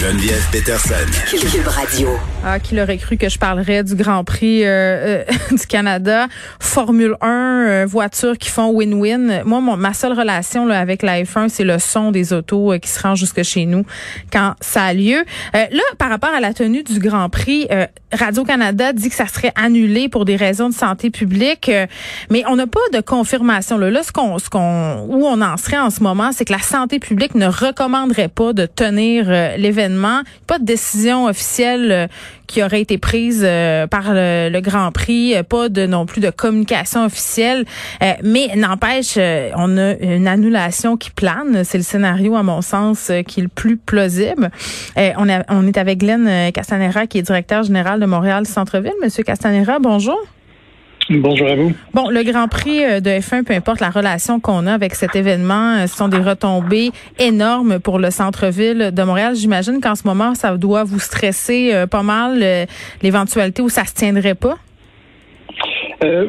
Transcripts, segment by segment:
Geneviève Peterson. Cube Radio. Ah, qui l'aurait cru que je parlerais du Grand Prix euh, euh, du Canada, Formule 1, euh, voitures qui font win-win. Moi, mon, ma seule relation là, avec la F1, c'est le son des autos qui se rendent jusque chez nous quand ça a lieu. là, par rapport à la tenue du Grand Prix, Radio-Canada dit que ça serait annulé pour des raisons de santé publique, mais on n'a pas de confirmation. Là, là ce qu'on, ce qu'on, où on en serait en ce moment, c'est que la santé publique ne recommanderait pas de tenir l'événement pas de décision officielle euh, qui aurait été prise euh, par le, Grand Prix, pas de non plus de communication officielle, euh, mais n'empêche, on a une annulation qui plane. C'est le scénario, à mon sens, qui est le plus plausible. on, on est avec Glenn Castanera, qui est directeur général de Montréal Centre-Ville. Monsieur Castanera, bonjour. Bonjour à vous. Bon, le Grand Prix euh, de F1, peu importe la relation qu'on a avec cet événement, euh, ce sont des retombées énormes pour le centre-ville de Montréal. J'imagine qu'en ce moment, ça doit vous stresser euh, pas mal l'éventualité où ça se tiendrait pas?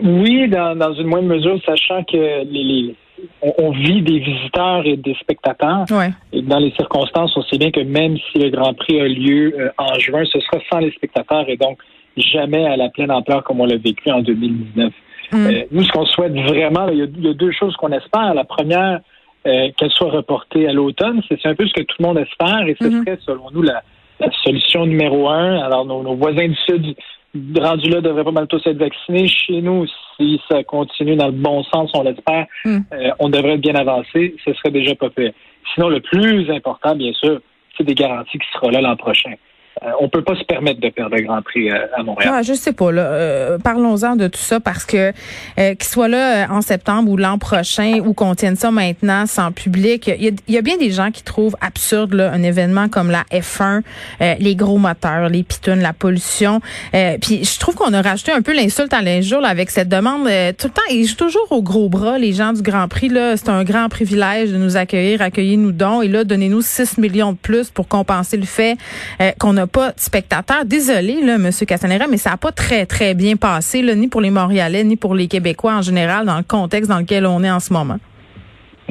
oui, dans, une moindre mesure, sachant que les, on, vit des visiteurs et des spectateurs. Ouais. Et dans les circonstances, on sait bien que même si le Grand Prix a lieu en juin, ce sera sans les spectateurs et donc jamais à la pleine ampleur comme on l'a vécu en 2019. Mm. Euh, nous, ce qu'on souhaite vraiment, il y, a, deux choses qu'on espère. La première, euh, qu'elle soit reportée à l'automne, c'est un peu ce que tout le monde espère et ce mm-hmm. serait, selon nous, la, solution numéro un. Alors, nos, voisins du Sud, rendus là, devraient pas mal tous être vaccinés. Chez nous, si ça continue dans le bon sens, on l'espère, mm. euh, on devrait être bien avancé. Ce serait déjà pas fait. Sinon, le plus important, bien sûr, c'est des garanties qui sera là l'an prochain. Euh, on peut pas se permettre de perdre le Grand Prix euh, à Montréal. Ah, je sais pas. Là, euh, parlons-en de tout ça parce que qu'il soit là en septembre ou l'an prochain ou qu'on tienne ça maintenant sans public, il y, a, bien des gens qui trouvent absurde là, un événement comme la F1, les gros moteurs, les pitounes, la pollution. Puis je trouve qu'on a rajouté un peu l'insulte à l'injure avec cette demande. tout le temps, ils jouent toujours au gros bras les gens du Grand Prix. Là, c'est un grand privilège de nous accueillir, accueillir nous dons. Et là, donnez-nous 6 millions de plus pour compenser le fait qu'on a pas de spectateurs. Désolé, là, M. Castanera, mais ça n'a pas très, très bien passé, là, ni pour les Montréalais, ni pour les Québécois en général, dans le contexte dans lequel on est en ce moment.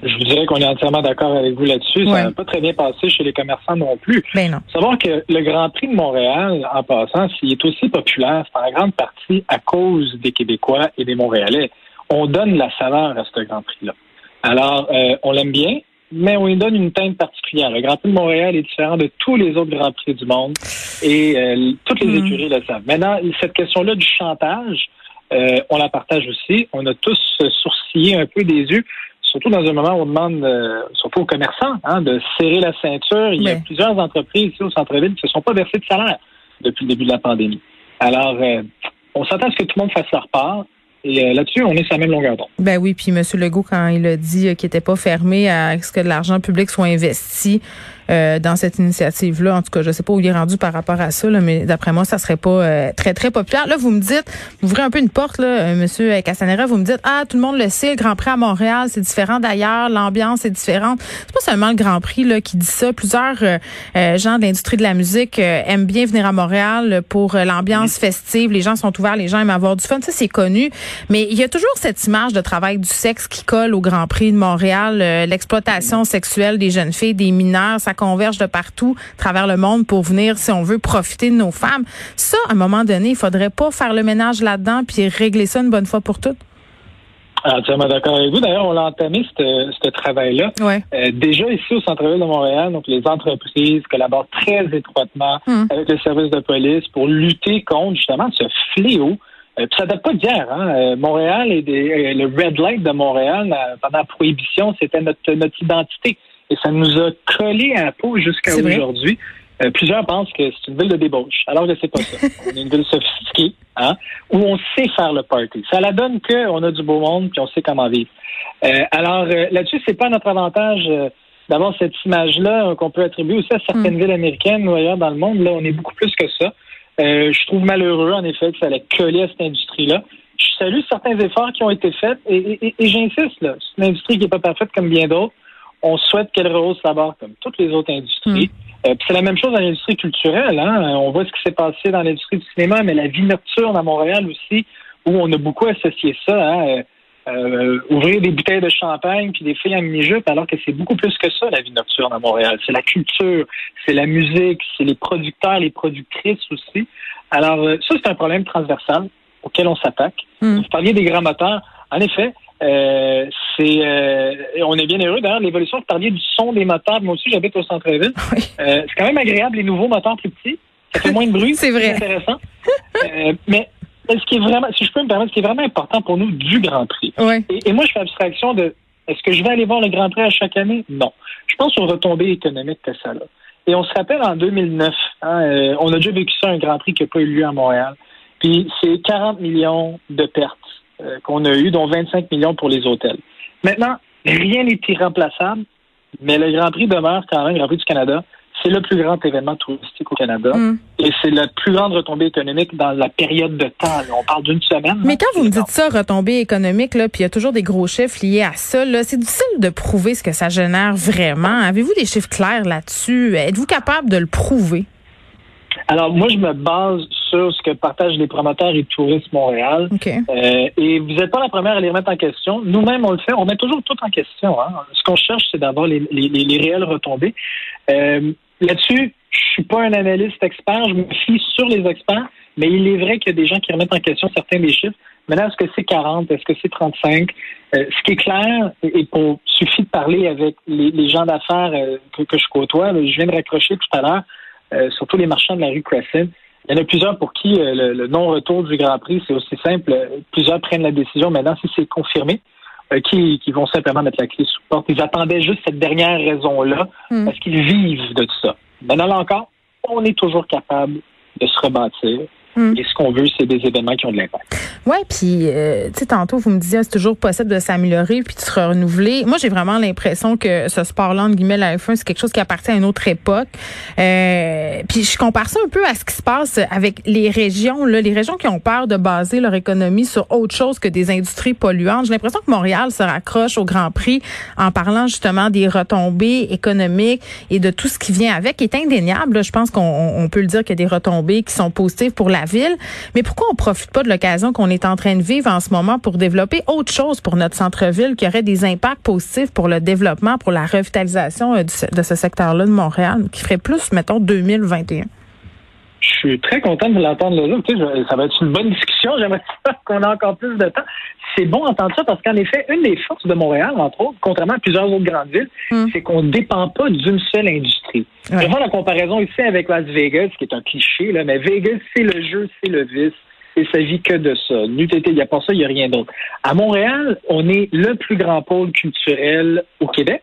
Je vous dirais qu'on est entièrement d'accord avec vous là-dessus. Ça n'a pas très bien passé chez les commerçants non plus. Ben non. Savoir que le Grand Prix de Montréal, en passant, s'il est aussi populaire, c'est en grande partie à cause des Québécois et des Montréalais. On donne la saveur à ce Grand Prix-là. Alors, euh, on l'aime bien, mais on lui donne une teinte particulière. Le Grand Prix de Montréal est différent de tous les autres Grands Prix du monde et euh, toutes les hmm. écuries le savent. Maintenant, cette question-là du chantage, euh, on la partage aussi. On a tous sourcillé un peu des yeux, surtout dans un moment où on demande, euh, surtout aux commerçants, hein, de serrer la ceinture. Il y a plusieurs entreprises ici au centre-ville qui ne se sont pas versées de salaire depuis le début de la pandémie. Alors, on s'attend à ce que tout le monde fasse leur part. Et euh, là-dessus, on est sur la même longueur d'onde. Ben oui, puis M. Legault, quand il a dit euh, qu'il n'était pas fermé à ce que de l'argent public soit investi euh, dans cette initiative-là. En tout cas, je sais pas où il est rendu par rapport à ça, là, mais d'après moi, ça serait pas euh, très, très populaire. Là, vous me dites, vous ouvrez un peu une porte, là, euh, Monsieur Castanera, vous me dites, ah, tout le monde le sait, le Grand Prix à Montréal, c'est différent d'ailleurs, l'ambiance est différente. C'est pas seulement le Grand Prix là, qui dit ça. Plusieurs gens de l'industrie de la musique aiment bien venir à Montréal pour l'ambiance festive. Les gens sont ouverts, les gens aiment avoir du fun. Ça, c'est connu. Mais il y a toujours cette image de travail du sexe qui colle au Grand Prix de Montréal, l'exploitation sexuelle des jeunes filles, des mineurs, ça converge de partout à travers le monde pour venir, si on veut, profiter de nos femmes. Ça, à un moment donné, il faudrait pas faire le ménage là-dedans puis régler ça une bonne fois pour toutes. Ah, entièrement d'accord avec vous. D'ailleurs, on a entamé ce travail-là. Euh, déjà ici au centre-ville de Montréal, donc les entreprises collaborent très étroitement hum. avec le service de police pour lutter contre justement ce fléau. Euh, ça date pas d'hier. Hein? Euh, Montréal et le red light de Montréal pendant la prohibition, c'était notre, notre identité et ça nous a collé à la peau jusqu'à aujourd'hui. Euh, plusieurs pensent que c'est une ville de débauche, alors que c'est pas ça. on est une ville sophistiquée, hein, où on sait faire le party. Ça la donne qu'on a du beau monde puis on sait comment vivre. Euh, alors euh, là-dessus, c'est pas notre avantage d'avoir cette image-là qu'on peut attribuer aussi à certaines mm. villes américaines ou ailleurs dans le monde. Là, on est beaucoup plus que ça. je trouve malheureux, en effet, que ça allait coller à cette industrie-là. Je salue certains efforts qui ont été faits et, et j'insiste, là, c'est une industrie qui n'est pas parfaite comme bien d'autres on souhaite qu'elle rehausse la barre comme toutes les autres industries. Hmm. Euh, c'est la même chose dans l'industrie culturelle. Hein. On voit ce qui s'est passé dans l'industrie du cinéma, mais la vie nocturne à Montréal aussi, où on a beaucoup associé ça. Hein. Euh, euh, ouvrir des bouteilles de champagne puis des filles en mini-jupe, alors que c'est beaucoup plus que ça, la vie nocturne à Montréal. C'est la culture, c'est la musique, c'est les producteurs, les productrices aussi. Alors, ça, c'est un problème transversal auquel on s'attaque. Hmm. Vous parliez des grands moteurs. En effet, euh, c'est euh, on est bien heureux d'ailleurs l'évolution vous parliez du son des moteurs moi aussi j'habite au centre-ville c'est quand même agréable les nouveaux moteurs plus petits ça fait moins de bruit c'est vrai intéressant mais ce qui est vraiment, si je peux me permettre, ce qui est vraiment important pour nous du Grand Prix? Et, moi, je fais abstraction de est-ce que je vais aller voir le Grand Prix à chaque année? Non. Je pense aux retombées économiques que ça a. Et on se rappelle en 2009, hein, euh, on a déjà vécu ça, un Grand Prix qui n'a pas eu lieu à Montréal. Puis c'est 40 millions de pertes euh, qu'on a eues, dont 25 millions pour les hôtels. Maintenant, rien n'est irremplaçable, mais le Grand Prix demeure quand même, le Grand Prix du Canada, c'est le plus grand événement touristique au Canada mm. et c'est la plus grande retombée économique dans la période de temps. On parle d'une semaine. Mais quand vous me dites ça, retombée économique, puis il y a toujours des gros chiffres liés à ça, c'est difficile de prouver ce que ça génère vraiment. Avez-vous des chiffres clairs là-dessus? Êtes-vous capable de le prouver? Alors, moi, je me base sur ce que partagent les promoteurs et Tourisme Montréal. Euh, et vous n'êtes pas la première à les remettre en question. Nous-mêmes, on le fait. On met toujours tout en question. Hein. Ce qu'on cherche, c'est d'avoir les, les, réelles retombées. Euh, Là-dessus, je suis pas un analyste expert, je me fie sur les experts, mais il est vrai qu'il y a des gens qui remettent en question certains des chiffres. Maintenant, est-ce que c'est 40? Est-ce que c'est 35? Euh, ce qui est clair, et pour suffit de parler avec les, gens d'affaires euh, que, je côtoie, je viens de raccrocher tout à l'heure, euh, surtout les marchands de la rue Crescent. Il y en a plusieurs pour qui le, non-retour du Grand Prix, c'est aussi simple. Plusieurs prennent la décision maintenant, si c'est confirmé, qui, qui, vont simplement mettre la clé sous porte. Ils attendaient juste cette dernière raison-là hmm. parce qu'ils vivent de tout ça. Maintenant, là encore, on est toujours capable de se rebâtir. Hmm. Et ce qu'on veut, c'est des événements qui ont de l'impact. Oui, puis, euh, tu sais, tantôt, vous me disiez, c'est toujours possible de s'améliorer puis de se renouveler. Moi, j'ai vraiment l'impression que ce sport-là, entre guillemets, la F1, c'est quelque chose qui appartient à une autre époque. Euh, puis, je compare ça un peu à ce qui se passe avec les régions, là, les régions qui ont peur de baser leur économie sur autre chose que des industries polluantes. J'ai l'impression que Montréal se raccroche au Grand Prix en parlant justement des retombées économiques et de tout ce qui vient avec, qui est indéniable. Je pense qu'on peut le dire qu'il y a des retombées qui sont positives pour la Mais pourquoi on profite pas de l'occasion qu'on est en train de vivre en ce moment pour développer autre chose pour notre centre-ville qui aurait des impacts positifs pour le développement, pour la revitalisation euh, de ce secteur-là de Montréal, qui ferait plus, mettons, 2021? Je suis très content de l'entendre là. Tu sais, ça va être une bonne discussion. J'aimerais qu'on ait encore plus de temps. C'est bon d'entendre ça parce qu'en effet, une des forces de Montréal, entre autres, contrairement à plusieurs autres grandes villes, hmm. c'est qu'on ne dépend pas d'une seule industrie. Je vais faire la comparaison ici avec Las Vegas, qui est un cliché, là, mais Vegas, c'est le jeu, c'est le vice il s'agit que de ça. il n'y a pas ça, il n'y a rien d'autre. À Montréal, on est le plus grand pôle culturel au Québec,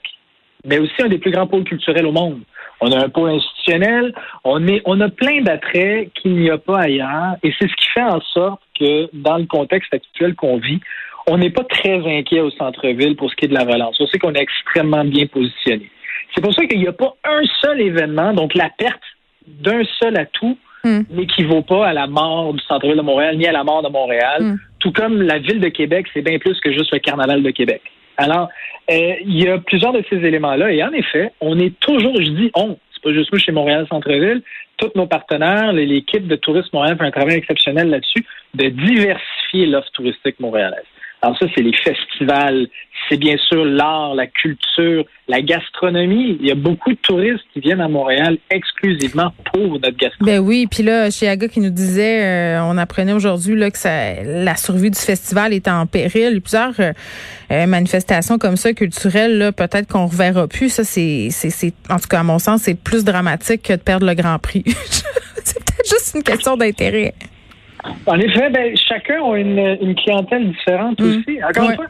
mais aussi un des plus grands pôles culturels au monde. On a un pôle institutionnel, on, est, on a plein d'attraits qu'il n'y a pas ailleurs, et c'est ce qui fait en sorte que, dans le contexte actuel qu'on vit, on n'est pas très inquiet au centre-ville pour ce qui est de la relance. On sait qu'on est extrêmement bien positionné. C'est pour ça qu'il n'y a pas un seul événement, donc la perte d'un seul atout Hmm. n'équivaut pas à la mort du centre-ville de Montréal, ni à la mort de Montréal. Hmm. Tout comme la ville de Québec, c'est bien plus que juste le carnaval de Québec. Alors, euh, il y a plusieurs de ces éléments-là. Et en effet, on est toujours, je dis on, c'est pas juste nous chez Montréal Centre-Ville, tous nos partenaires, l'équipe de Tourisme Montréal fait un travail exceptionnel là-dessus, de diversifier l'offre touristique montréalaise. Alors ça, c'est les festivals, c'est bien sûr l'art, la culture, la gastronomie. Il y a beaucoup de touristes qui viennent à Montréal exclusivement pour notre gastronomie. Ben oui, puis là, chez Aga qui nous disait, euh, on apprenait aujourd'hui là que ça, la survie du festival est en péril. Plusieurs euh, euh, manifestations comme ça culturelles, là, peut-être qu'on reverra plus. Ça, c'est, c'est, en tout cas à mon sens, c'est plus dramatique que de perdre le Grand Prix. c'est peut-être juste une question d'intérêt. En effet, ben, chacun a une, une clientèle différente mm. aussi. Encore une fois,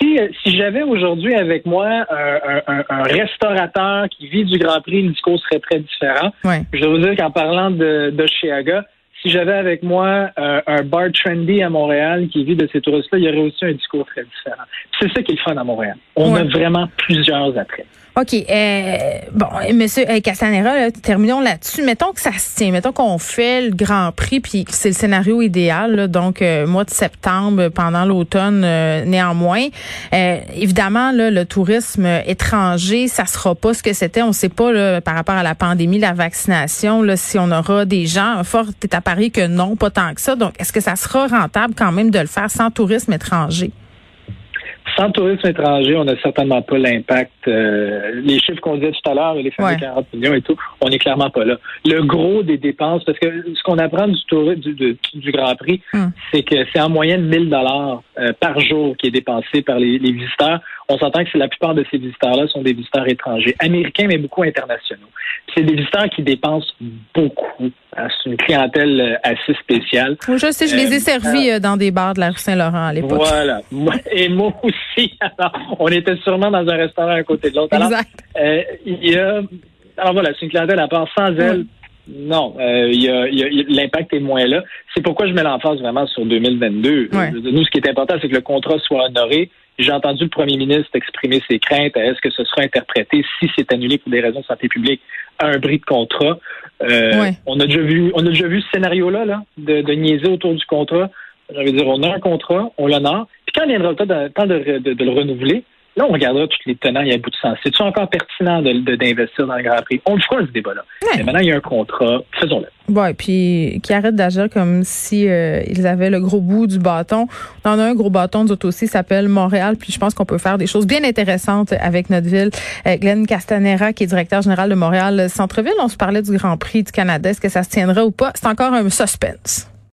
si, si j'avais aujourd'hui avec moi un, un, un, restaurateur qui vit du Grand Prix, le discours serait très différent. Je dois vous dire qu'en parlant de, de Chiaga, si j'avais avec moi euh, un bar trendy à Montréal qui vit de ces touristes-là, il y aurait aussi un discours très différent. C'est ça qui est le fun à Montréal. On a vraiment plusieurs attraits. OK. Euh, bon, Monsieur euh, Castanera, terminons là-dessus. Mettons que ça se tient. Mettons qu'on fait le Grand Prix, puis c'est le scénario idéal. donc, euh, mois de septembre, pendant l'automne, néanmoins. évidemment, là, le tourisme étranger, ça sera pas ce que c'était. On ne sait pas là, par rapport à la pandémie, la vaccination, là, si on aura des gens. Fort est à Paris que non, pas tant que ça. Donc, est-ce que ça sera rentable quand même de le faire sans tourisme étranger? Sans tourisme étranger, on n'a certainement pas l'impact. Euh, les chiffres qu'on disait tout à l'heure, les fameux 40 millions et tout, on n'est clairement pas là. Le gros des dépenses, parce que ce qu'on apprend du, du, du, Grand Prix, hum. c'est que c'est en moyenne 1000 dollars euh, par jour qui est dépensé par les, les visiteurs. On s'entend que la plupart de ces visiteurs-là sont des visiteurs étrangers, américains, mais beaucoup internationaux. C'est des visiteurs qui dépensent beaucoup. Hein, c'est une clientèle euh, assez spéciale. je sais, je les ai euh, servis euh, dans des bars de la rue Saint-Laurent à l'époque. Voilà. Et moi aussi. Alors, on était sûrement dans un restaurant à côté de l'autre. Exact. Alors, il y a, alors voilà, c'est une clientèle à part sans elle. Non, il y a, l'impact est moins là. C'est pourquoi je mets l'emphase vraiment sur 2022. Nous, ce qui est important, c'est que le contrat soit honoré. J'ai entendu le premier ministre exprimer ses craintes. Est-ce que ce sera interprété, si c'est annulé pour des raisons de santé publique, à un bris de contrat? Euh, on a déjà vu, on a déjà vu ce scénario-là, là, de, de niaiser autour du contrat. J'allais dire, on a un contrat, on l'honore. Puis quand il viendra le temps de, de, le renouveler, Là, on regardera tous les tenants et bout de sens. C'est-tu encore pertinent d'investir dans le Grand Prix? On le fera, ce débat-là. Mais maintenant, il y a un contrat. Faisons-le. Ouais, puis qui arrête d'agir comme si euh, ils avaient le gros bout du bâton. On en a un gros bâton, d'autres aussi, s'appelle Montréal. Puis je pense qu'on peut faire des choses bien intéressantes avec notre ville. Euh, Glenn Castanera, qui est directeur général de Montréal Centre-Ville, on se parlait du Grand Prix du Canada. Est-ce que ça se tiendra ou pas? C'est encore un suspense.